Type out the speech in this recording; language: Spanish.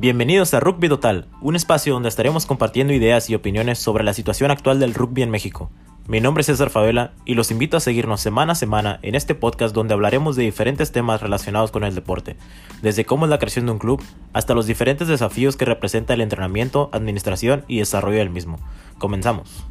Bienvenidos a Rugby Total, un espacio donde estaremos compartiendo ideas y opiniones sobre la situación actual del rugby en México. Mi nombre es César Favela y los invito a seguirnos semana a semana en este podcast donde hablaremos de diferentes temas relacionados con el deporte, desde cómo es la creación de un club hasta los diferentes desafíos que representa el entrenamiento, administración y desarrollo del mismo. Comenzamos.